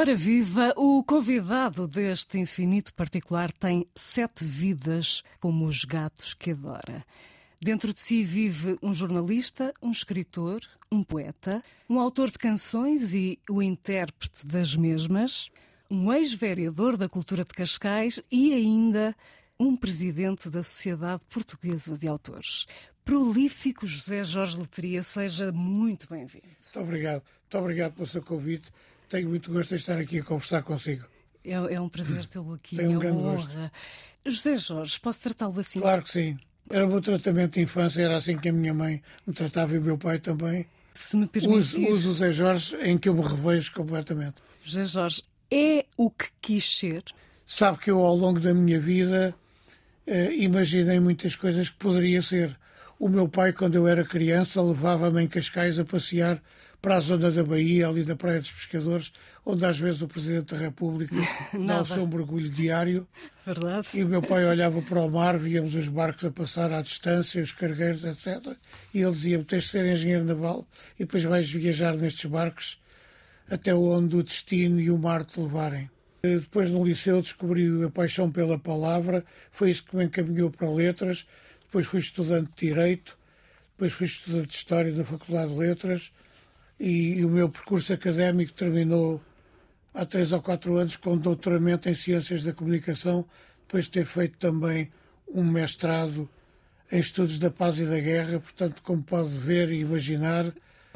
Ora viva, o convidado deste infinito particular tem sete vidas como os gatos que adora. Dentro de si vive um jornalista, um escritor, um poeta, um autor de canções e o intérprete das mesmas, um ex-vereador da cultura de Cascais e ainda um presidente da Sociedade Portuguesa de Autores. Prolífico José Jorge Letria, seja muito bem-vindo. Muito obrigado. Muito obrigado pelo seu convite. Tenho muito gosto de estar aqui a conversar consigo. É, é um prazer tê-lo aqui. Tenho um é grande uma gosto. honra. José Jorge, posso tratá-lo assim? Claro que sim. Era o meu tratamento de infância, era assim que a minha mãe me tratava e o meu pai também. Se me Uso, permitir, uso o Zé Jorge em que eu me revejo completamente. José Jorge, é o que quis ser? Sabe que eu, ao longo da minha vida, eh, imaginei muitas coisas que poderia ser. O meu pai, quando eu era criança, levava-me em Cascais a passear para a zona da Bahia, ali da Praia dos Pescadores, onde às vezes o Presidente da República dá o seu mergulho diário. Verdade? E o meu pai olhava para o mar, víamos os barcos a passar à distância, os cargueiros, etc. E ele dizia-me: tens de ser engenheiro naval e depois vais viajar nestes barcos até onde o destino e o mar te levarem. Depois no liceu descobri a paixão pela palavra, foi isso que me encaminhou para letras. Depois fui estudante de Direito, depois fui estudante de História da Faculdade de Letras e, o meu percurso académico terminou há três ou quatro anos com doutoramento em Ciências da Comunicação, depois de ter feito também um mestrado em Estudos da Paz e da Guerra, portanto, como pode ver e imaginar,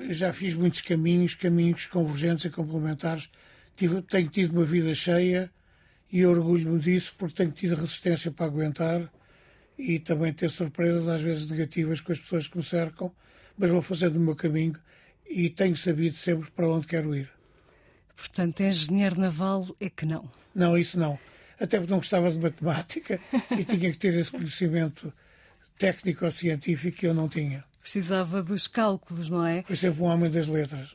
já fiz muitos caminhos, caminhos convergentes e complementares. Tive, tenho tido uma vida cheia e orgulho-me disso porque tenho tido resistência para aguentar e também ter surpresas, às vezes negativas, com as pessoas que me cercam, mas vou fazendo o meu caminho e tenho sabido sempre para onde quero ir. Portanto, engenheiro naval é que não. Não, isso não. Até porque não gostava de matemática e tinha que ter esse conhecimento técnico-científico que eu não tinha. Precisava dos cálculos, não é? Fui sempre um homem das letras.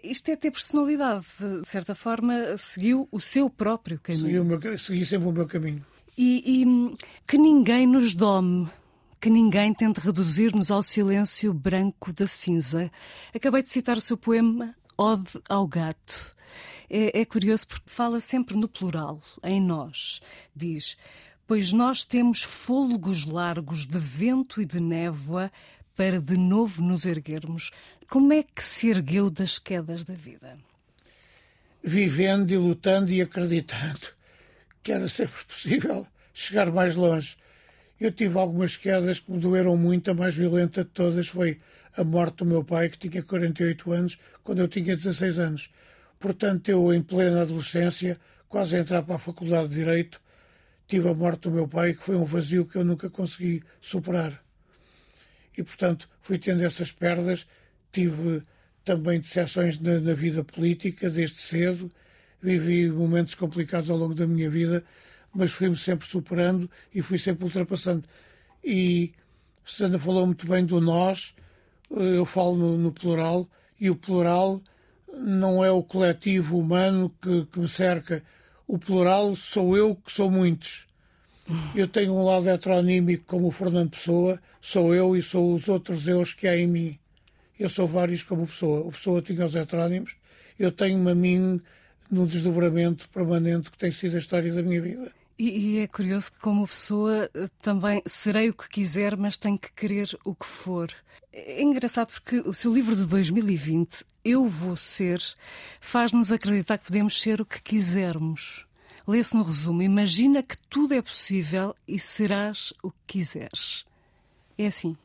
Isto é ter personalidade. De certa forma, seguiu o seu próprio caminho. Segui, o meu, segui sempre o meu caminho. E, e que ninguém nos dome, que ninguém tente reduzir-nos ao silêncio branco da cinza. Acabei de citar o seu poema Ode ao Gato. É, é curioso porque fala sempre no plural, em nós. Diz: Pois nós temos fôlegos largos de vento e de névoa para de novo nos erguermos. Como é que se ergueu das quedas da vida? Vivendo e lutando e acreditando que era sempre possível chegar mais longe. Eu tive algumas quedas que me doeram muito. A mais violenta de todas foi a morte do meu pai, que tinha 48 anos, quando eu tinha 16 anos. Portanto, eu, em plena adolescência, quase a entrar para a Faculdade de Direito, tive a morte do meu pai, que foi um vazio que eu nunca consegui superar. E, portanto, fui tendo essas perdas. Tive também decepções na, na vida política, desde cedo. Vivi momentos complicados ao longo da minha vida, mas fui-me sempre superando e fui sempre ultrapassando. E Susana falou muito bem do nós, eu falo no, no plural, e o plural não é o coletivo humano que, que me cerca. O plural sou eu, que sou muitos. Eu tenho um lado heteronímico como o Fernando Pessoa, sou eu e sou os outros eus que há em mim. Eu sou vários como Pessoa. O Pessoa tinha os heterónimos, eu tenho-me a mim num desdobramento permanente que tem sido a história da minha vida. E, e é curioso que, como pessoa, eh, também serei o que quiser, mas tenho que querer o que for. É engraçado porque o seu livro de 2020, Eu Vou Ser, faz-nos acreditar que podemos ser o que quisermos. Lê-se no resumo: Imagina que tudo é possível e serás o que quiseres. É assim.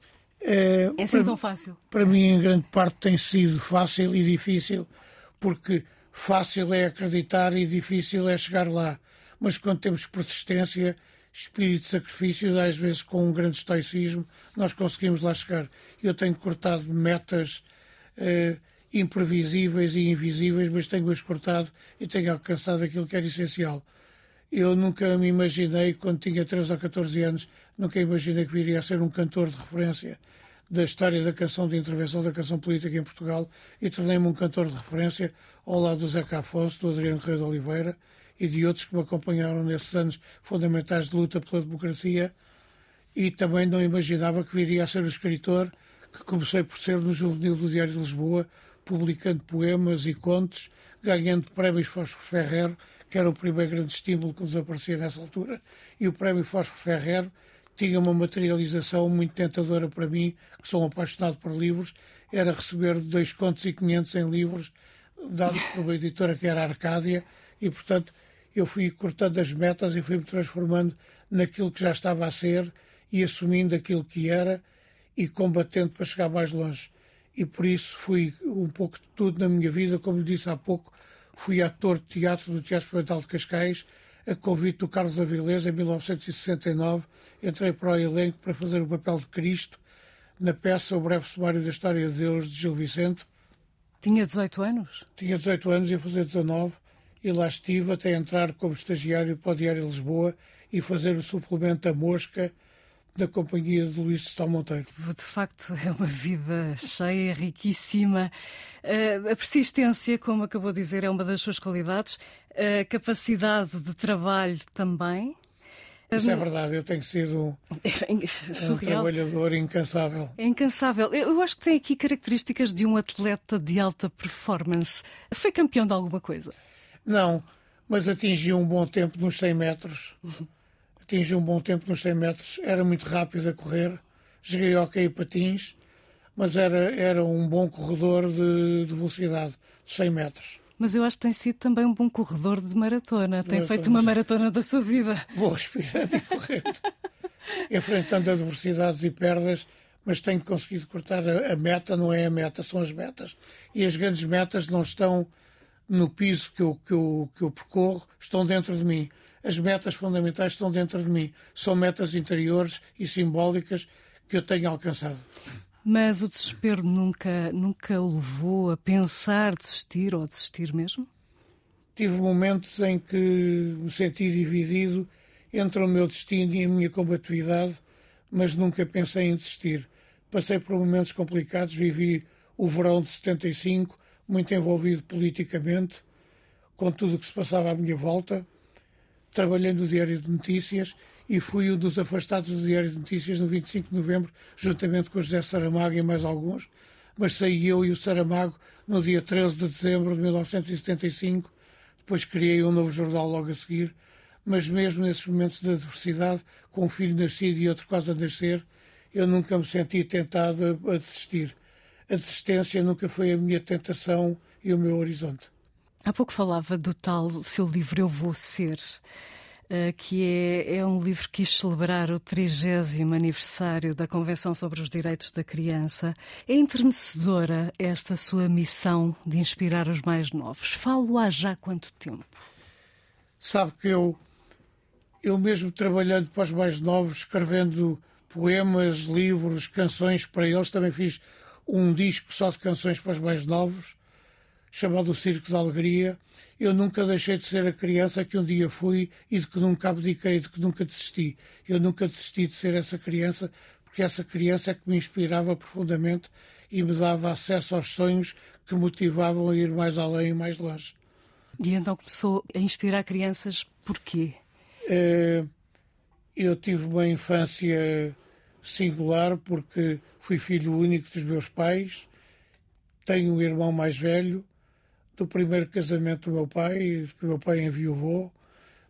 É, É assim para, tão fácil. para mim, em grande parte, tem sido fácil e difícil, porque fácil é acreditar e difícil é chegar lá. Mas quando temos persistência, espírito de sacrifício, às vezes com um grande estoicismo, nós conseguimos lá chegar. Eu tenho cortado metas eh, imprevisíveis e invisíveis, mas tenho-as cortado e tenho alcançado aquilo que era essencial. Eu nunca me imaginei, quando tinha 13 ou 14 anos, nunca imaginei que viria a ser um cantor de referência da história da canção de intervenção da canção política em Portugal e tornei-me um cantor de referência ao lado do Zeca Afonso, do Adriano Rei de Oliveira e de outros que me acompanharam nesses anos fundamentais de luta pela democracia e também não imaginava que viria a ser o escritor que comecei por ser no Juvenil do Diário de Lisboa, publicando poemas e contos, ganhando prémios Fósforo Ferrero, que era o primeiro grande estímulo que nos aparecia nessa altura. E o prémio Fósforo Ferrero tinha uma materialização muito tentadora para mim, que sou um apaixonado por livros, era receber dois contos e quinhentos em livros dados por uma editora que era a Arcádia e, portanto, eu fui cortando as metas e fui-me transformando naquilo que já estava a ser e assumindo aquilo que era e combatendo para chegar mais longe. E por isso fui um pouco de tudo na minha vida, como disse há pouco, fui ator de teatro do Teatro Experimental de Cascais, a convite do Carlos Avilés, em 1969, entrei para o elenco para fazer o papel de Cristo na peça O Breve Sumário da História de Deus, de Gil Vicente. Tinha 18 anos? Tinha 18 anos, ia fazer 19, e lá estive até entrar como estagiário para o Diário Lisboa e fazer o suplemento A Mosca da companhia de Luís de Monteiro. De facto, é uma vida cheia, riquíssima. Eh, a persistência, como acabou de dizer, é uma das suas qualidades. A capacidade de trabalho também. Isso é verdade, eu tenho sido um, um trabalhador incansável. É incansável. Eu acho que tem aqui características de um atleta de alta performance. Foi campeão de alguma coisa? Não, mas atingiu um bom tempo nos 100 metros. Atingiu um bom tempo nos 100 metros. Era muito rápido a correr. Joguei e patins, mas era, era um bom corredor de, de velocidade, de 100 metros. Mas eu acho que tem sido também um bom corredor de maratona. Tem feito uma maratona da sua vida. Vou respirando e correndo. Enfrentando adversidades e perdas, mas tenho conseguido cortar a, a, meta, não é a meta, são as metas. E as grandes metas não estão no piso que eu, que eu, que eu percorro, estão dentro de mim. As metas fundamentais estão dentro de mim. São metas interiores e simbólicas que eu tenho alcançado. Mas o desespero nunca, nunca o levou a pensar desistir ou desistir mesmo? Tive momentos em que me senti dividido entre o meu destino e a minha combatividade, mas nunca pensei em desistir. Passei por momentos complicados, vivi o verão de 75, muito envolvido politicamente, com tudo o que se passava à minha volta. Trabalhei no Diário de Notícias e fui um dos afastados do Diário de Notícias no 25 de novembro, juntamente com o José Saramago e mais alguns, mas saí eu e o Saramago no dia 13 de dezembro de 1975. Depois criei um novo jornal logo a seguir, mas mesmo nesses momentos de adversidade, com um filho nascido e outro quase a nascer, eu nunca me senti tentado a, a desistir. A desistência nunca foi a minha tentação e o meu horizonte. Há pouco falava do tal seu livro Eu Vou Ser. Eh, que é, é um livro que quis celebrar o 30 aniversário da Convenção sobre os Direitos da Criança. É entrenecedora esta sua missão de inspirar os mais novos. Falo há já quanto tempo? Sabe que eu, eu mesmo trabalhando para os mais novos, escrevendo poemas, livros, canções para eles, também fiz um disco só de canções para os mais novos, chamado O Circo da Alegria, eu nunca deixei de ser a criança que um dia fui e de que nunca abdiquei, de que nunca desisti. Eu nunca desisti de ser essa criança, porque essa criança é que me inspirava profundamente e me dava acesso aos sonhos que motivavam a ir mais além e mais longe. E então começou a inspirar crianças porquê? Eh, eu tive uma infância singular porque fui filho único dos meus pais, tenho um irmão mais velho do primeiro casamento do meu pai, que meu pai enviou,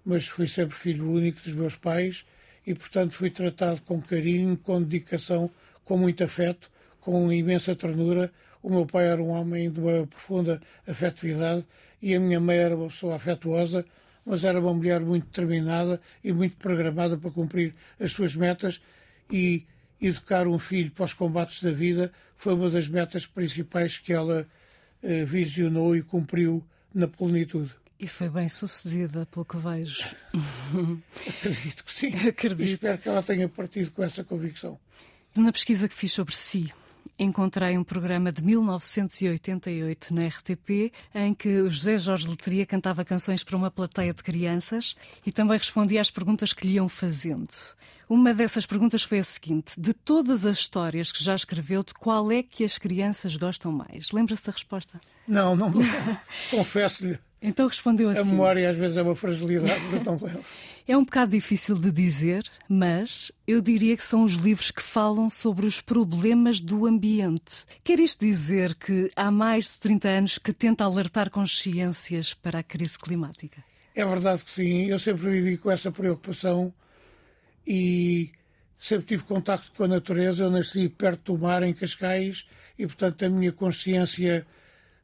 mas fui sempre filho único dos meus pais e, portanto, fui tratado com carinho, com dedicação, com muito afeto, com imensa ternura. O meu pai era um homem de uma profunda afetividade e a minha mãe era uma pessoa afetuosa, mas era uma mulher muito determinada e muito programada para cumprir as suas metas e educar um filho para os combates da vida foi uma das metas principais que ela visionou e cumpriu na plenitude. E foi bem sucedida, pelo que vejo. Acredito que sim. Acredito. E espero que ela tenha partido com essa convicção. Na pesquisa que fiz sobre si, encontrei um programa de 1988 na RTP em que o José Jorge Letria cantava canções para uma plateia de crianças e também respondia às perguntas que lhe iam fazendo. Uma dessas perguntas foi a seguinte: de todas as histórias que já escreveu, de qual é que as crianças gostam mais? Lembra-se da resposta? Não, não me Confesso-lhe. Então respondeu assim. A memória às vezes é uma fragilidade, mas não lembro. É um bocado difícil de dizer, mas eu diria que são os livros que falam sobre os problemas do ambiente. Quer isto dizer que há mais de 30 anos que tenta alertar consciências para a crise climática? É verdade que sim. Eu sempre vivi com essa preocupação e sempre tive contacto com a natureza. Eu nasci perto do mar, em Cascais, e portanto a minha consciência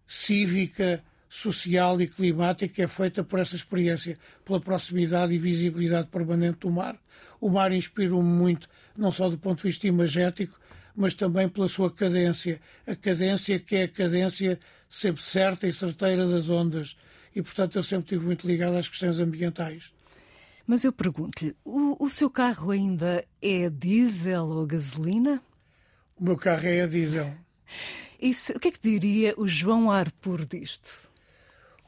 cívica social e climática é feita por essa experiência, pela proximidade e visibilidade permanente do mar. O mar inspira-me muito, não só do ponto de vista imagético, mas também pela sua cadência. A cadência que é a cadência sempre certa e certeira das ondas. E, portanto, eu sempre estive muito ligado às questões ambientais. Mas eu pergunto-lhe, o, o, seu carro ainda é diesel ou gasolina? O meu carro é a diesel. Isso, o que é que diria o João Arpur disto?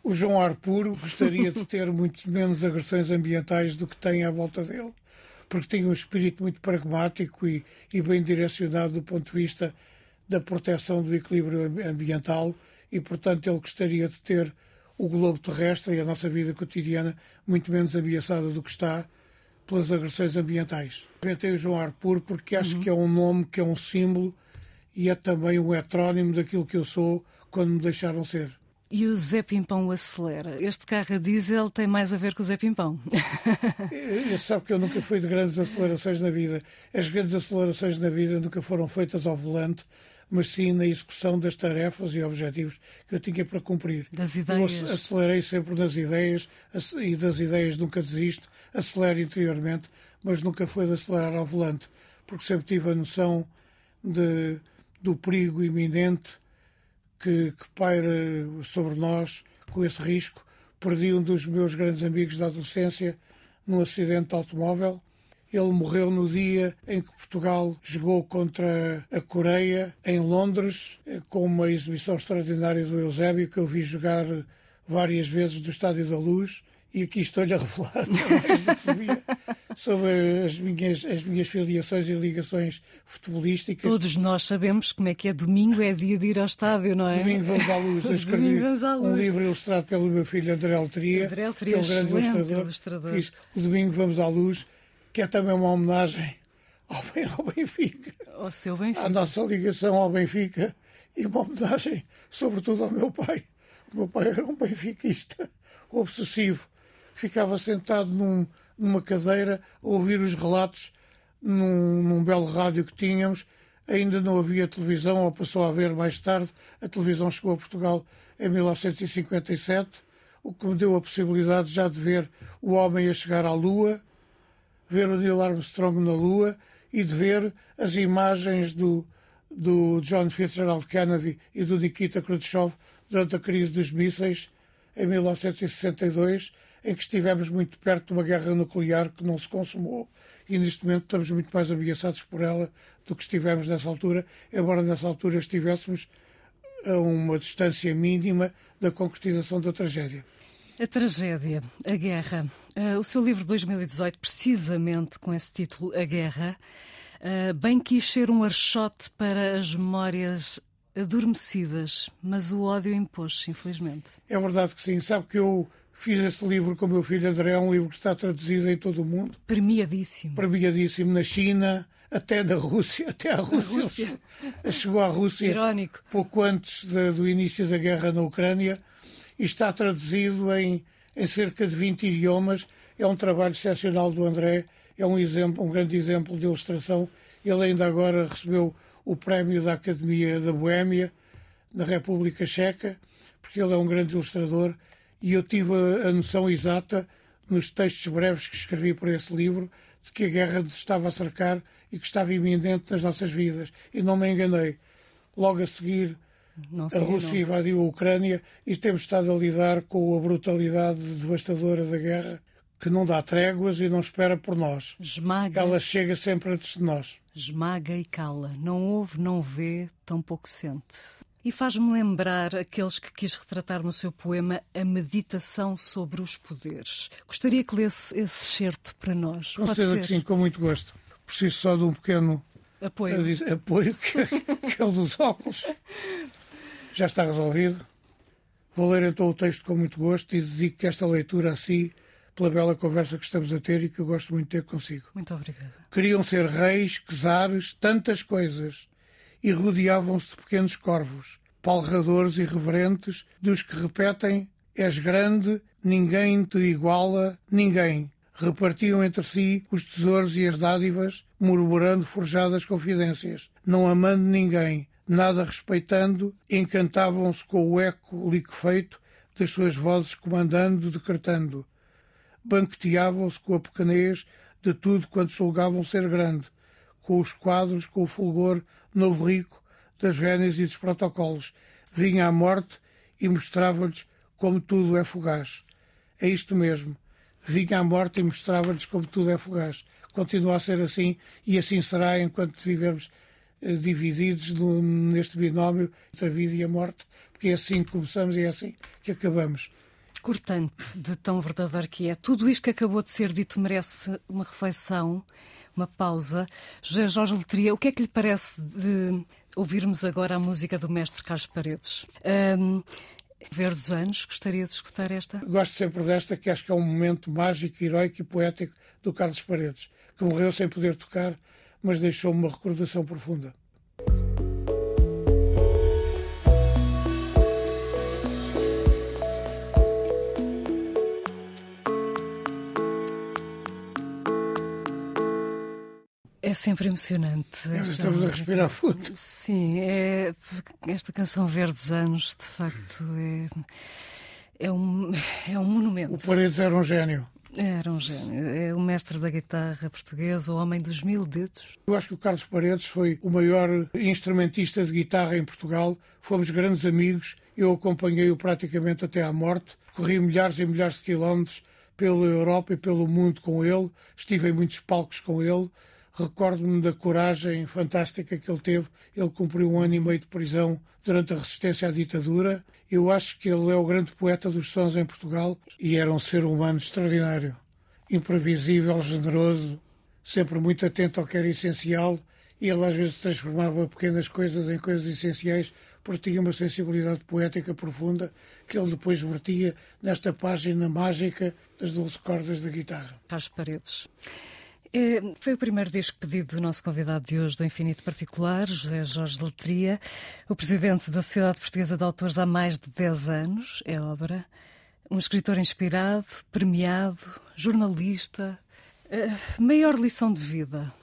O João Arpuro gostaria de ter muito menos agressões ambientais do que tem à volta dele, porque tem um espírito muito pragmático e, e bem direcionado do ponto de vista da proteção do equilíbrio ambiental e, portanto, ele gostaria de ter o globo terrestre e a nossa vida cotidiana muito menos ameaçada do que está pelas agressões ambientais. Inventei o João Arpuro porque acho uhum. que é um nome, que é um símbolo e é também um heterónimo daquilo que eu sou quando me deixaram ser. E o Zé Pimpão acelera. Este carro a diesel tem mais a ver com o Zé Pimpão. Eu sabe que eu nunca fui de grandes acelerações na vida. As grandes acelerações na vida nunca foram feitas ao volante, mas sim na execução das tarefas e objetivos que eu tinha para cumprir. Das ideias. Eu acelerei sempre nas ideias e das ideias nunca desisto. Acelero interiormente, mas nunca foi de acelerar ao volante, porque sempre tive a noção de, do perigo iminente que, que paira sobre nós com esse risco. Perdi um dos meus grandes amigos da adolescência num acidente de automóvel. Ele morreu no dia em que Portugal jogou contra a Coreia, em Londres, com uma exibição extraordinária do Eusébio, que eu vi jogar várias vezes do Estádio da Luz e aqui estou-lhe a revelar mais do que devia sobre as minhas, as minhas filiações e ligações futebolísticas. Todos nós sabemos como é que é domingo, é dia de ir ao estádio, não é? Domingo vamos à luz. Eu escrevi um livro ilustrado pelo meu filho André Altria, André Altria que é um grande ilustrador. ilustrador. Fiz o Domingo Vamos à Luz, que é também uma homenagem ao, ao Benfica. Ao seu Benfica. À nossa ligação ao Benfica e uma homenagem, sobretudo, ao meu pai. O meu pai era um benfiquista obsessivo ficava sentado num, numa cadeira a ouvir os relatos num, num belo rádio que tínhamos. Ainda não havia televisão, ou passou a haver mais tarde. A televisão chegou a Portugal em 1957, o que me deu a possibilidade já de ver o homem a chegar à Lua, ver o Neil Armstrong na Lua e de ver as imagens do, do John Fitzgerald Kennedy e do Nikita Khrushchev durante a crise dos mísseis em 1962 em que estivemos muito perto de uma guerra nuclear que não se consumou e neste momento estamos muito mais ameaçados por ela do que estivemos nessa altura, embora nessa altura estivéssemos a uma distância mínima da concretização da tragédia. A tragédia, a guerra. Uh, o seu livro de 2018, precisamente com esse título, A Guerra, uh, bem quis ser um archote para as memórias adormecidas, mas o ódio impôs-se, infelizmente. É verdade que sim. Sabe que eu Fiz esse livro com o meu filho André, um livro que está traduzido em todo o mundo. Premiadíssimo. Premiadíssimo na China, até na Rússia, até à Rússia. Rússia. Chegou à Rússia Irónico. pouco antes de, do início da guerra na Ucrânia e está traduzido em, em cerca de 20 idiomas. É um trabalho excepcional do André, é um exemplo, um grande exemplo de ilustração. Ele ainda agora recebeu o prémio da Academia da Boémia, na República Checa, porque ele é um grande ilustrador e eu tive a, noção exata, nos textos breves que escrevi para esse livro, de que a guerra nos estava a cercar e que estava iminente nas nossas vidas. E não me enganei. Logo a seguir, a Rússia invadiu a Ucrânia e temos estado a lidar com a brutalidade devastadora da guerra, que não dá tréguas e não espera por nós. Esmaga. Ela chega sempre antes de nós. Esmaga e cala. Não ouve, não vê, tão pouco sente. E faz-me lembrar aqueles que quis retratar no seu poema A Meditação sobre os Poderes. Gostaria que lesse esse certo para nós. Com certeza que sim, com muito gosto. Preciso só de um pequeno apoio, apoio que, que é o dos óculos. Já está resolvido. Vou ler então o texto com muito gosto e dedico esta leitura a si pela bela conversa que estamos a ter e que eu gosto muito de ter consigo. Muito obrigada. Queriam ser reis, czares, tantas coisas, e rodeavam-se de pequenos corvos, palradores irreverentes, dos que repetem: És grande, ninguém te iguala, ninguém. Repartiam entre si os tesouros e as dádivas, murmurando forjadas confidências, não amando ninguém, nada respeitando, encantavam-se com o eco liquefeito das suas vozes comandando, decretando. Banqueteavam-se com a pequenez de tudo quanto julgavam ser grande, com os quadros, com o fulgor novo rico das vénias e dos protocolos. Vinha a morte e mostrava-lhes como tudo é fugaz. É isto mesmo. Vinha a morte e mostrava-lhes como tudo é fugaz. Continua a ser assim e assim será enquanto vivermos eh, divididos no, neste binómio entre a vida e a morte, porque é assim que começamos e é assim que acabamos. Cortante de tão verdadeiro que é. Tudo isto que acabou de ser dito merece uma reflexão, uma pausa. Jorge Letria, o que é que lhe parece de ouvirmos agora a música do mestre Carlos Paredes? Um, ver dos anos, gostaria de escutar esta? Gosto sempre desta, que acho que é um momento mágico, heroico e poético do Carlos Paredes, que morreu sem poder tocar, mas deixou uma recordação profunda. É sempre emocionante. Esta... Estamos a respirar fundo. Sim, é... esta canção Verdes Anos, de facto, é... É, um... é um monumento. O Paredes era um gênio. Era um gênio. É o mestre da guitarra portuguesa, o homem dos mil dedos. Eu acho que o Carlos Paredes foi o maior instrumentista de guitarra em Portugal. Fomos grandes amigos. Eu acompanhei-o praticamente até à morte. Corri milhares e milhares de quilómetros pela Europa e pelo mundo com ele. Estive em muitos palcos com ele. Recordo-me da coragem fantástica que ele teve. Ele cumpriu um ano e meio de prisão durante a resistência à ditadura. Eu acho que ele é o grande poeta dos sons em Portugal e era um ser humano extraordinário, imprevisível, generoso, sempre muito atento ao que era essencial. E ele às vezes transformava pequenas coisas em coisas essenciais porque tinha uma sensibilidade poética profunda que ele depois vertia nesta página mágica das doze cordas da guitarra. Carlos Paredes. É, foi o primeiro disco pedido do nosso convidado de hoje do Infinito Particular, José Jorge Letria, o presidente da Sociedade Portuguesa de Autores há mais de 10 anos, é obra. Um escritor inspirado, premiado, jornalista. Uh, maior lição de vida?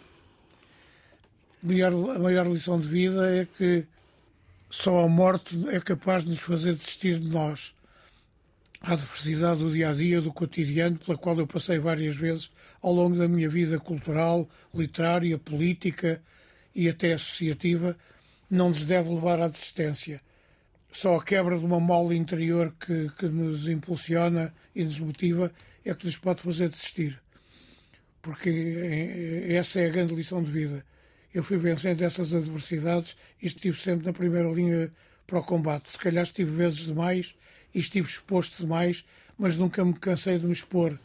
Maior, a maior lição de vida é que só a morte é capaz de nos fazer desistir de nós. A adversidade do dia a dia, do cotidiano, pela qual eu passei várias vezes ao longo da minha vida cultural, literária, política e até associativa, não nos deve levar à desistência. Só a quebra de uma mola interior que, que nos impulsiona e nos motiva é que nos pode fazer desistir. Porque é, essa é a grande lição de vida. Eu fui vencendo essas adversidades e estive sempre na primeira linha para o combate. Se calhar estive vezes demais e estive exposto demais, mas nunca me cansei de me expor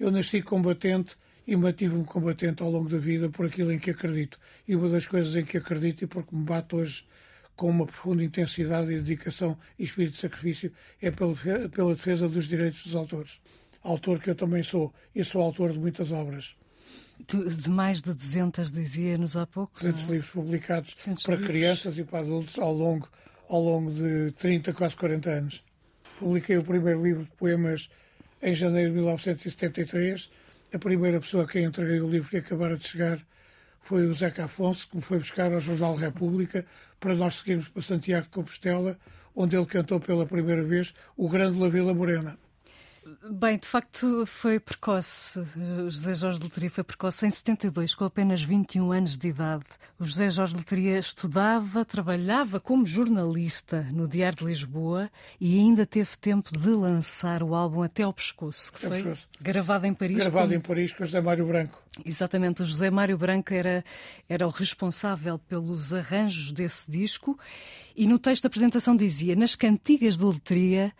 eu nasci combatente e mantive-me combatente ao longo da vida por aquilo em que acredito. E uma das coisas em que acredito e porque me bato hoje com uma profunda intensidade e dedicação e espírito de sacrifício é pela defesa dos direitos dos autores. Autor que eu também sou e sou autor de muitas obras. De mais de 200, dizia-nos há pouco. 200 é? livros publicados para livros. crianças e para adultos ao longo, ao longo de 30, quase 40 anos. Publiquei o primeiro livro de poemas em janeiro de 1973. A primeira pessoa a quem entreguei o livro que acabara de chegar foi o Zeca Afonso, que me foi buscar ao Jornal República para nós seguirmos para Santiago de Compostela, onde ele cantou pela primeira vez o Grande La Vila Morena. Bem, de facto foi precoce. O José Jorge Loteria foi precoce em 72, com apenas 21 anos de idade. O José Jorge Loteria estudava, trabalhava como jornalista no Diário de Lisboa e ainda teve tempo de lançar o álbum Até ao Pescoço, que foi pescoço. gravado em Paris. Gravado com... em Paris com o José Mário Branco. Exatamente, o José Mário Branco era, era o responsável pelos arranjos desse disco e no texto da apresentação dizia: Nas cantigas de Letria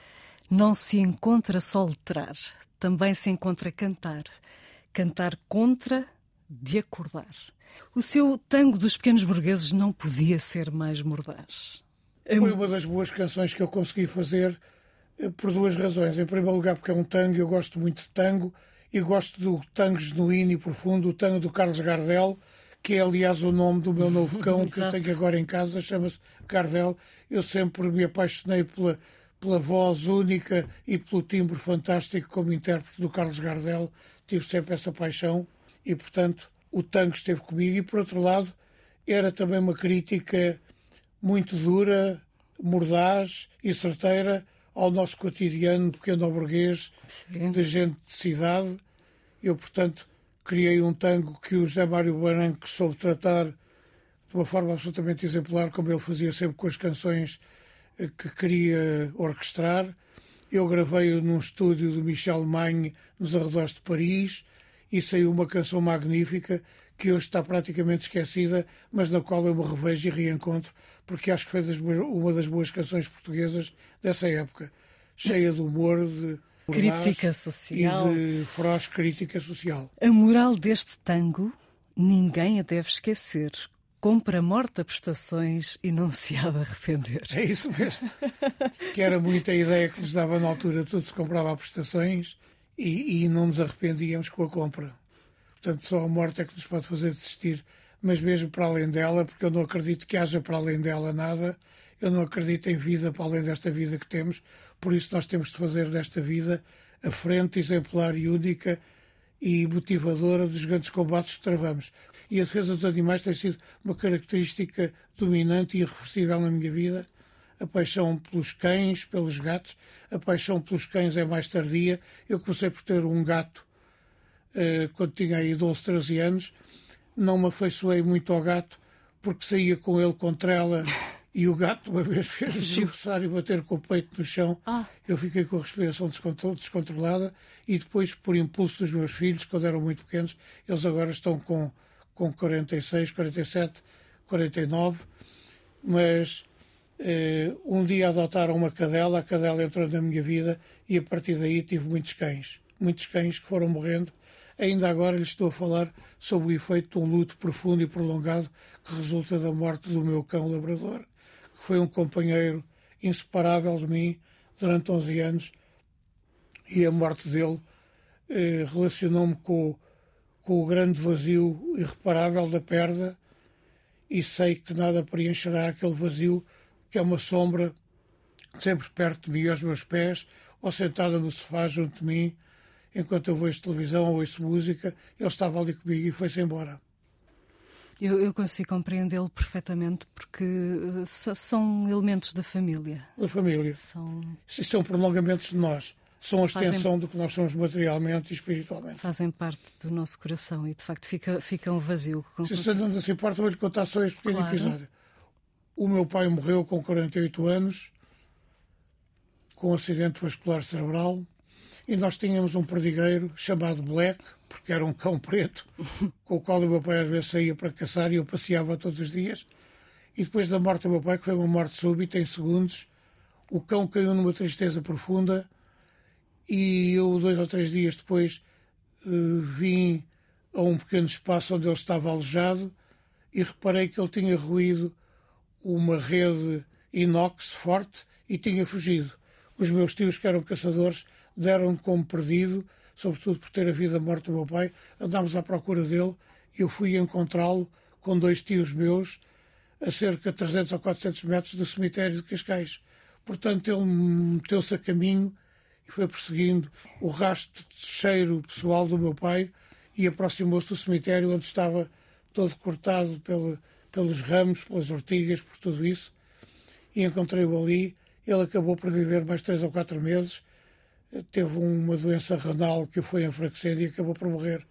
não se encontra só letrar, também se encontra cantar. Cantar contra de acordar. O seu tango dos pequenos burgueses não podia ser mais mordaz. Foi uma das boas canções que eu consegui fazer eh, por duas razões. Em primeiro lugar, porque é um tango, eu gosto muito de tango e gosto do tango genuíno e profundo, o tango do Carlos Gardel, que é aliás o nome do meu novo cão que eu tenho agora em casa, chama-se Gardel. Eu sempre me apaixonei pela, pela voz única e pelo timbre fantástico como intérprete do Carlos Gardel. Tive sempre essa paixão e, portanto, o tango esteve comigo. E, por outro lado, era também uma crítica muito dura, mordaz e certeira ao nosso cotidiano pequeno burguês Sim. de gente de cidade. Eu, portanto, criei um tango que o José Mário Branco soube tratar de uma forma absolutamente exemplar, como ele fazia sempre com as canções que queria orquestrar. Eu gravei-o num estúdio do Michel Magne, nos arredores de Paris, e saiu uma canção magnífica que hoje está praticamente esquecida, mas na qual eu me revejo e reencontro, porque acho que foi das uma das boas canções portuguesas dessa época, cheia de humor, de crítica social e de feroz crítica social. A moral deste tango ninguém a deve esquecer. Compra morte a prestações e não se há de arrepender. É isso mesmo. que era muita ideia que lhes dava na altura, tudo se comprava a prestações e, e não nos arrependíamos com a compra. Portanto, só a morte é que nos pode fazer desistir. Mas mesmo para além dela, porque eu não acredito que haja para além dela nada, eu não acredito em vida para além desta vida que temos, por isso nós temos de fazer desta vida a frente exemplar e única e motivadora dos grandes combates que travamos. E a defesa dos animais tem sido uma característica dominante e irreversível na minha vida. A paixão pelos cães, pelos gatos. A paixão pelos cães é mais tardia. Eu comecei por ter um gato eh, quando tinha aí 12, 13 anos, não me afeiçoei muito ao gato, porque saía com ele contra ela e o gato uma vez fez-me e bater com o peito no chão. Ah. Eu fiquei com a respiração descontrolada e depois, por impulso dos meus filhos, quando eram muito pequenos, eles agora estão com, com 46, 47, 49, mas eh, um dia adotaram uma cadela, a cadela entrou na minha vida e a partir daí tive muitos cães. Muitos cães que foram morrendo Ainda agora lhe estou a falar sobre o efeito de um luto profundo e prolongado que resulta da morte do meu cão labrador, que foi um companheiro inseparável de mim durante 11 anos e a morte dele eh, relacionou-me com, com o grande vazio irreparável da perda e sei que nada preencherá aquele vazio que é uma sombra sempre perto de mim aos meus pés ou sentada no sofá junto de mim enquanto eu vejo televisão ou ouço música, ele estava ali comigo e foi-se embora. Eu, eu consigo compreendê-lo perfeitamente porque uh, são elementos da família. Da família. São... São prolongamentos de nós. São a extensão fazem... do que nós somos materialmente e espiritualmente. Fazem parte do nosso coração e, de facto, fica, fica um vazio. Se você não se importa, vou-lhe contar só este pequeno claro. episódio. O meu pai morreu com 48 anos, com um acidente vascular cerebral. E nós tínhamos um perdigueiro chamado Black, porque era um cão preto, com o qual o meu pai às vezes saía para caçar e eu passeava todos os dias. E depois da morte do meu pai, que foi uma morte súbita, em segundos, o cão caiu numa tristeza profunda e eu, dois ou três dias depois, eh, vim a um pequeno espaço onde ele estava alojado e reparei que ele tinha ruído uma rede inox forte e tinha fugido. Os meus tios, que eram caçadores, deram como perdido, sobretudo por ter havido a morte do meu pai. Andámos à procura dele e eu fui encontrá-lo com dois tios meus a cerca de 300 ou 400 metros do cemitério de Cascais. Portanto, ele meteu-se a caminho e foi perseguindo o rastro de cheiro pessoal do meu pai e aproximou-se do cemitério onde estava todo cortado pela, pelos ramos, pelas ortigas, por tudo isso. E encontrei-o ali. Ele acabou por viver mais três ou quatro meses teve uma doença renal que o foi enfraquecendo e acabou por morrer.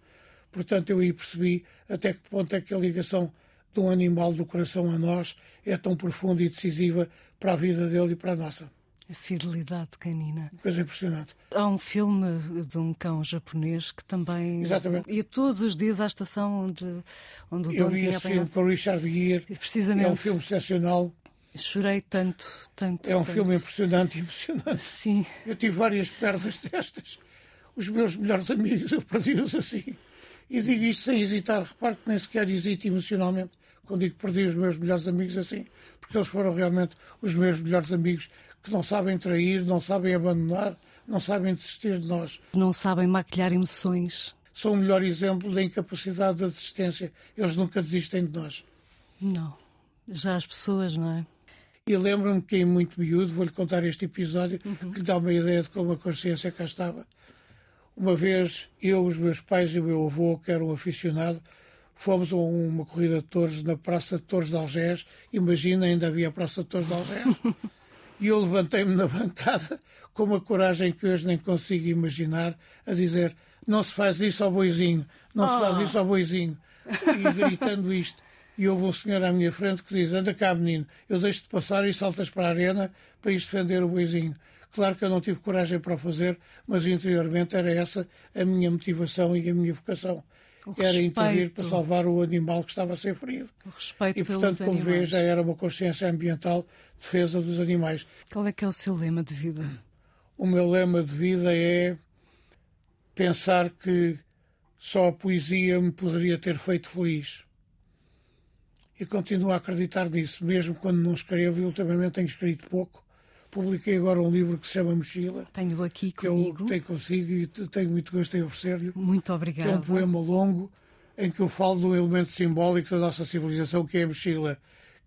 Portanto, eu aí percebi até que ponto é que a ligação de um animal do coração a nós é tão profunda e decisiva para a vida dele e para a nossa. A fidelidade canina. Coisa impressionante. Há um filme de um cão japonês que também. Exatamente. Ia todos os dias à estação onde, onde o Eu dono vi esse filme com o Richard Gere. Precisamente. É um filme excepcional. Chorei tanto, tanto. É um tanto. filme impressionante e emocionante. Sim. Eu tive várias perdas destas. Os meus melhores amigos, eu perdi-os assim. E digo isto sem hesitar. Repare que nem sequer hesito emocionalmente quando digo que perdi os meus melhores amigos assim, porque eles foram realmente os meus melhores amigos que não sabem trair, não sabem abandonar, não sabem desistir de nós. Não sabem maquilhar emoções. São o melhor exemplo da incapacidade da desistência. Eles nunca desistem de nós. Não. Já as pessoas, não é? E lembro-me que, em muito miúdo, vou-lhe contar este episódio uhum. que lhe dá uma ideia de como a consciência cá estava. Uma vez, eu, os meus pais e o meu avô, que era um aficionado, fomos a uma corrida de touros na Praça de Touros de Algés. Imagina, ainda havia a Praça de Touros de Algés. e eu levantei-me na bancada com uma coragem que hoje nem consigo imaginar, a dizer: não se faz isso ao boizinho, não oh. se faz ah. isso ao boizinho. E gritando isto. E houve um senhor à minha frente que diz: Anda cá, menino, eu deixo-te passar e saltas para a arena para ir defender o boizinho. Claro que eu não tive coragem para o fazer, mas interiormente era essa a minha motivação e a minha vocação. O era respeito. intervir para salvar o animal que estava a ser ferido. O respeito e, portanto, como vê, já era uma consciência ambiental, defesa dos animais. Qual é que é o seu lema de vida? O meu lema de vida é pensar que só a poesia me poderia ter feito feliz e continuo a acreditar nisso, mesmo quando não escrevo, e ultimamente tenho escrito pouco. Publiquei agora um livro que se chama Mochila. Tenho aqui que comigo. eu tenho consigo e tenho muito gosto em oferecer-lhe. Muito obrigado. Que é um poema longo em que eu falo de um elemento simbólico da nossa civilização, que é a mochila,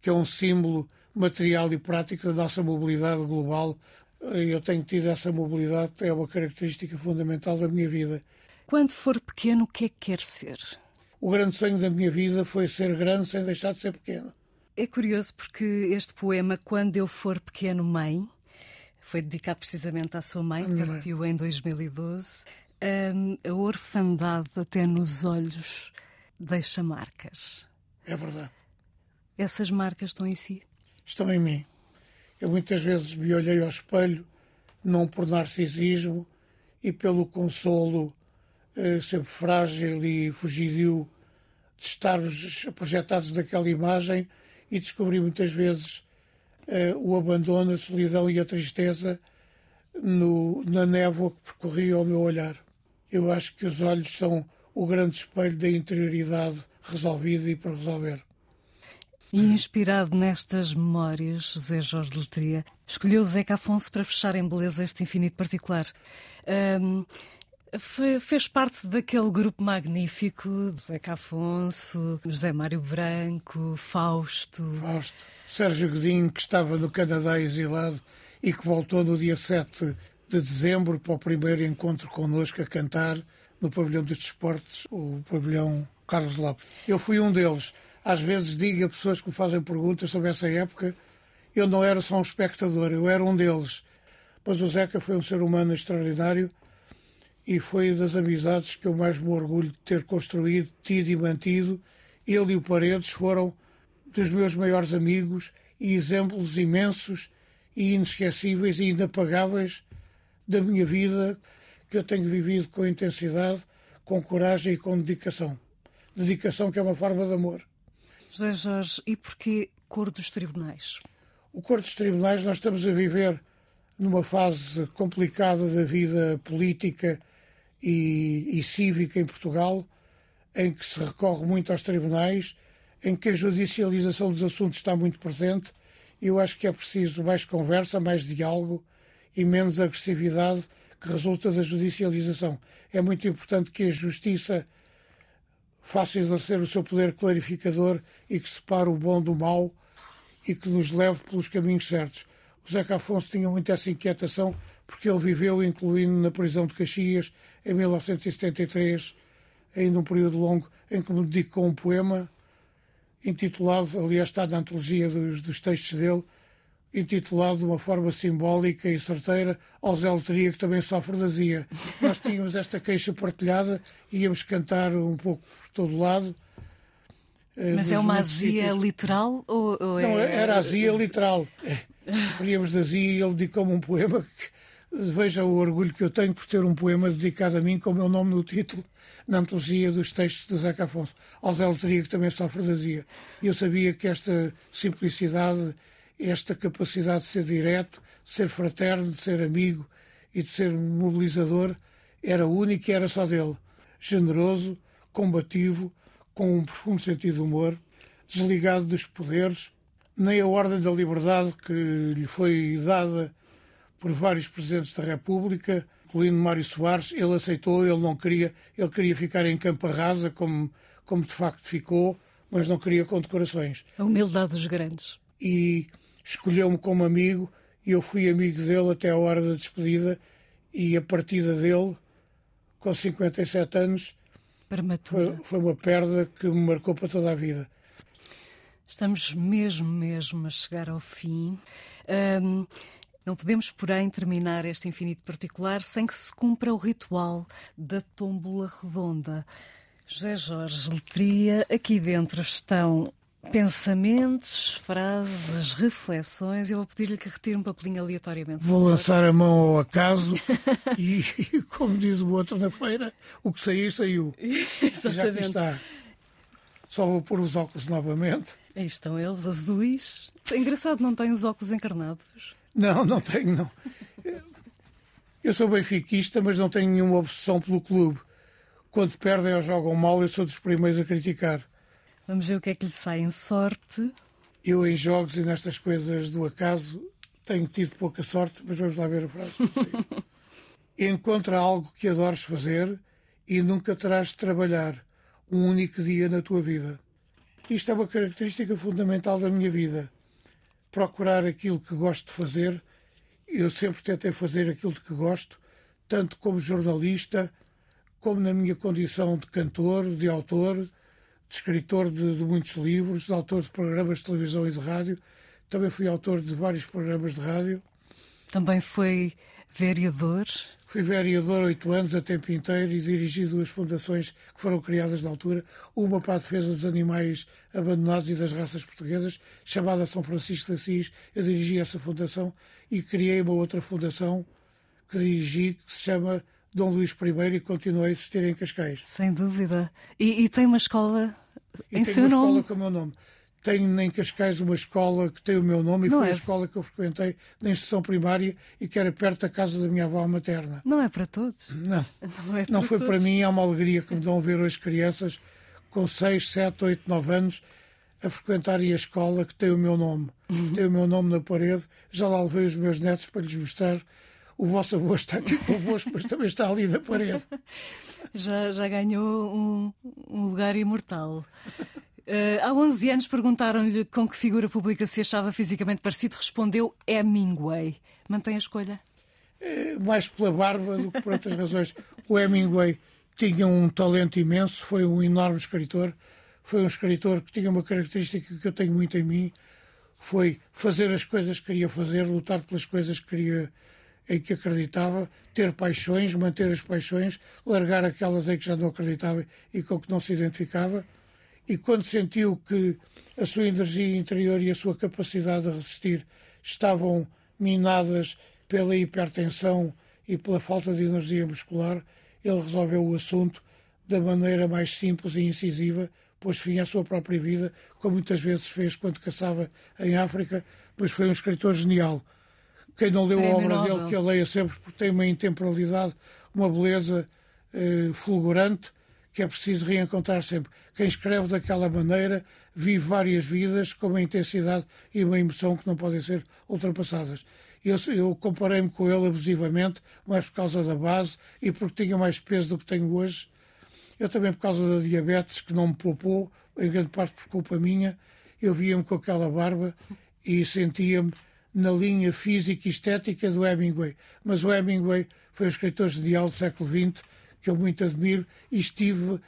que é um símbolo material e prático da nossa mobilidade global. Eu tenho tido essa mobilidade, é uma característica fundamental da minha vida. Quando for pequeno, o que é que quer ser? o grande sonho da minha vida foi ser grande sem deixar de ser pequeno. É curioso porque este poema, Quando Eu For Pequeno Mãe, foi dedicado precisamente à sua mãe, que partiu em 2012. Um, a orfandade até nos olhos deixa marcas. É verdade. Essas marcas estão em si? Estão em mim. Eu muitas vezes me olhei ao espelho, não por narcisismo e pelo consolo eh, sempre frágil e fugidio de estarmos projetados daquela imagem e descobri muitas vezes uh, o abandono, a solidão e a tristeza no, na névoa que percorria o meu olhar. Eu acho que os olhos são o grande espelho da interioridade resolvida e por resolver. E inspirado nestas memórias, José Jorge Letria escolheu Zeca Afonso para fechar em beleza este infinito particular. Um, fez parte daquele grupo magnífico Zeca Afonso, José Mário Branco, Fausto. Fausto. Sérgio Godinho, que estava no Canadá exilado e que voltou no dia 7 de dezembro para o primeiro encontro connosco a cantar no Pavilhão dos Desportos, o Pavilhão Carlos Lopes. Eu fui um deles. Às vezes digo a pessoas que me fazem perguntas sobre essa época, eu não era só um espectador, eu era um deles. Mas o Zeca foi um ser humano extraordinário e foi das amizades que eu mais me orgulho de ter construído, tido e mantido. Ele e o Paredes foram dos meus maiores amigos e exemplos imensos e inesquecíveis e inapagáveis da minha vida que eu tenho vivido com intensidade, com coragem e com dedicação. Dedicação que é uma forma de amor. José Jorge, e porquê cor dos tribunais? O cor dos tribunais, nós estamos a viver numa fase complicada da vida política e, e cívica em Portugal, em que se recorre muito aos tribunais, em que a judicialização dos assuntos está muito presente. Eu acho que é preciso mais conversa, mais diálogo e menos agressividade que resulta da judicialização. É muito importante que a justiça faça exercer o seu poder clarificador e que separe o bom do mau e que nos leve pelos caminhos certos. O Zeca Afonso tinha muita essa inquietação porque ele viveu, incluindo na prisão de Caxias, em 1973, ainda um período longo, em que me dedicou um poema intitulado, aliás está na antologia dos, dos textos dele, intitulado de uma forma simbólica e certeira ao Zé Letria, que também sofre de azia. Nós tínhamos esta queixa partilhada, íamos cantar um pouco por todo lado. Eh, Mas é uma azia sítios. literal ou, ou Não, é... era azia literal. Referíamos de azia e ele dedicou-me um poema que Veja o orgulho que eu tenho por ter um poema dedicado a mim com o meu nome no título, na antologia dos textos de Zeca Afonso. Ao Zé que também sofre de azia. E eu sabia que esta simplicidade, esta capacidade de ser direto, de ser fraterno, de ser amigo e de ser mobilizador, era única e era só dele. Generoso, combativo, com um profundo sentido de humor, desligado dos poderes, nem a ordem da liberdade que lhe foi dada por vários presidentes da República, incluindo Mário Soares. Ele aceitou, ele não queria, ele queria ficar em campo rasa, como, como de facto ficou, mas não queria condecorações. A humildade dos grandes. E escolheu-me como amigo e eu fui amigo dele até a hora da despedida e a partida dele, com 57 anos, foi, foi uma perda que me marcou para toda a vida. Estamos mesmo, mesmo a chegar ao fim. Um, não podemos, porém, terminar este infinito particular sem que se cumpra o ritual da tómbola redonda. José Jorge Letria, aqui dentro estão pensamentos, frases, reflexões. Eu vou pedir-lhe que retire um papelinho aleatoriamente. Vou lançar a mão ao acaso e, como diz o outro na feira, o que sair, saiu. Exatamente. Já que está. Só vou pôr os óculos novamente. Aí estão eles, azuis. É engraçado, não tem os óculos encarnados. Não, não tenho, não. Eu sou benfiquista, mas não tenho nenhuma obsessão pelo clube. Quando perdem ou jogam mal, eu sou dos primeiros a criticar. Vamos ver o que é que lhe sai em sorte. Eu, em jogos e nestas coisas do acaso, tenho tido pouca sorte, mas vamos lá ver a frase. Encontra algo que adores fazer e nunca terás de trabalhar um único dia na tua vida. Isto é uma característica fundamental da minha vida procurar aquilo que gosto de fazer. Eu sempre tentei fazer aquilo de que gosto, tanto como jornalista, como na minha condição de cantor, de autor, de escritor de, de muitos livros, de autor de programas de televisão e de rádio. Também fui autor de vários programas de rádio. Também foi vereador? Fui vereador oito anos, a tempo inteiro, e dirigi duas fundações que foram criadas na altura. Uma para a defesa dos animais abandonados e das raças portuguesas, chamada São Francisco de Assis. Eu dirigi essa fundação e criei uma outra fundação que dirigi, que se chama Dom Luís I e continua a existir em Cascais. Sem dúvida. E, e tem uma escola e em seu nome? uma escola com o meu nome tenho em Cascais uma escola que tem o meu nome e não foi é. a escola que eu frequentei na instrução primária e que era perto da casa da minha avó materna. Não é para todos? Não. Não, é não para foi todos. para mim, é uma alegria que me dão ver hoje crianças com 6, 7, 8, 9 anos a frequentarem a escola que tem o meu nome. Uhum. Tem o meu nome na parede. Já lá levei os meus netos para lhes mostrar. O vosso avô está aqui convosco, mas também está ali na parede. Já, já ganhou um, um lugar imortal. Uh, há 11 anos perguntaram-lhe com que figura pública se achava fisicamente parecido. Respondeu Hemingway. Mantém a escolha? É, mais pela barba do que por outras razões. O Hemingway tinha um talento imenso, foi um enorme escritor. Foi um escritor que tinha uma característica que eu tenho muito em mim. Foi fazer as coisas que queria fazer, lutar pelas coisas que queria, em que acreditava, ter paixões, manter as paixões, largar aquelas em que já não acreditava e com que não se identificava e quando sentiu que a sua energia interior e a sua capacidade de resistir estavam minadas pela hipertensão e pela falta de energia muscular, ele resolveu o assunto da maneira mais simples e incisiva, pôs fim à sua própria vida, como muitas vezes fez quando caçava em África, pois foi um escritor genial. Quem não leu a obra dele, que a leia sempre, porque tem uma intemporalidade, uma beleza eh, fulgurante, que é preciso reencontrar sempre. Quem escreve daquela maneira vive várias vidas com uma intensidade e uma emoção que não podem ser ultrapassadas. Eu, eu comparei-me com ele abusivamente, mais por causa da base e porque tinha mais peso do que tenho hoje. Eu também por causa da diabetes, que não me poupou, em grande parte por culpa minha. Eu via-me com aquela barba e sentia-me na linha física e estética do Hemingway. Mas o Hemingway foi um escritor genial do século XX que eu muito admiro, e estive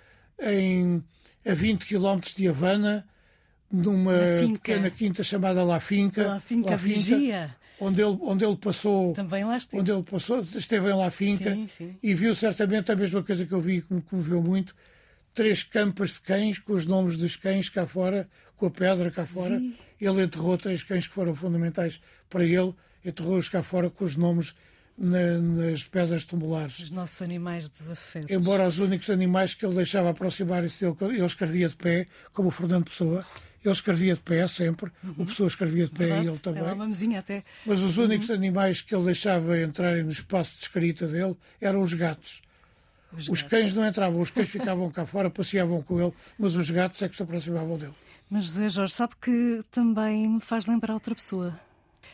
em, a 20 quilómetros de Havana, numa pequena quinta chamada La Finca. La Finca, La Finca Vigia. Onde ele, onde ele passou. Também lá esteve. Onde ele passou, esteve em La Finca sim, sim. e viu certamente a mesma coisa que eu vi que me comoveu muito: três campas de cães com os nomes dos cães cá fora, com a pedra cá fora. Vi. Ele enterrou três cães que foram fundamentais para ele, enterrou-os cá fora com os nomes na, nas pedras tumulares. Os nossos animais dos afetos. Embora os únicos animais que ele deixava aproximarem-se dele, ele escrevia de pé, como o Fernando Pessoa. Ele escrevia de pé sempre, uhum. o Pessoa escrevia de pé Verdade, e ele também. Uma mesinha até. Mas os únicos uhum. animais que ele deixava entrarem no espaço de escrita dele eram os gatos. Os, os gatos. cães não entravam, os cães ficavam cá fora, passeavam com ele, mas os gatos é que se aproximavam dele. Mas José Jorge, sabe que também me faz lembrar outra pessoa.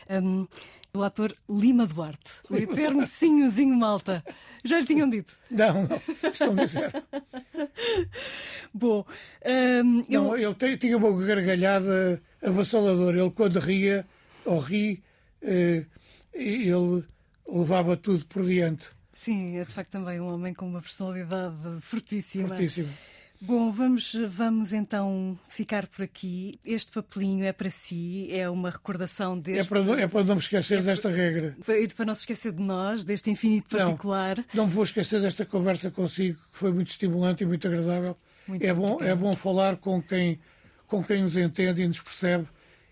Um, do ator Lima Duarte, o eterno Sinhozinho Malta. Já lhe tinham dito? Não, não, estão a dizer. Bom, hum, eu... Não, ele tem- tinha uma gargalhada avassaladora. Ele, quando ria, ou ri, eh, ele levava tudo por diante. Sim, é de facto também um homem com uma personalidade fortíssima. Fortíssimo. Bom, vamos, vamos então ficar por aqui. Este papelinho é para si, é uma recordação deste. É para, não- é para não me esquecer desta regra. E para não se esquecer de nós, deste infinito Não. particular. Não me vou esquecer desta conversa consigo, que foi muito estimulante e muito agradável. Muito é, bom, é bom falar com quem, com quem nos entende e nos percebe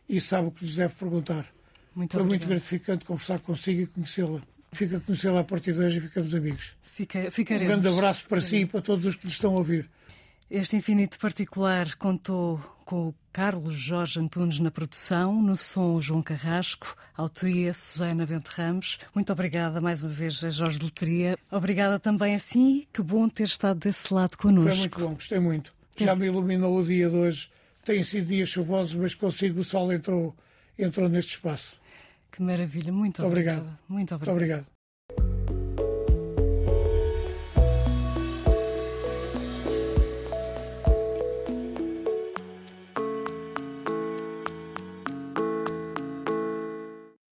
e sabe o que nos deve perguntar. Muito foi muito obrigada. gratificante conversar consigo e conhecê-la. Fica a conhecê-la a partir de hoje e ficamos amigos. Fica, Um ficaremos. grande abraço para si e para todos os que nos estão a ouvir. Este infinito particular contou com o Carlos Jorge Antunes na produção, no som o João Carrasco, autoria Susana Bento Ramos. Muito obrigada mais uma vez a Jorge Letria. Obrigada também a si, que bom ter estado desse lado Foi connosco. muito bom, gostei muito. Já me iluminou o dia de hoje. Têm sido dias chuvosos, mas consigo o sol entrou, entrou neste espaço. Que maravilha, muito Obrigado. obrigada. Muito Muito obrigada. obrigado.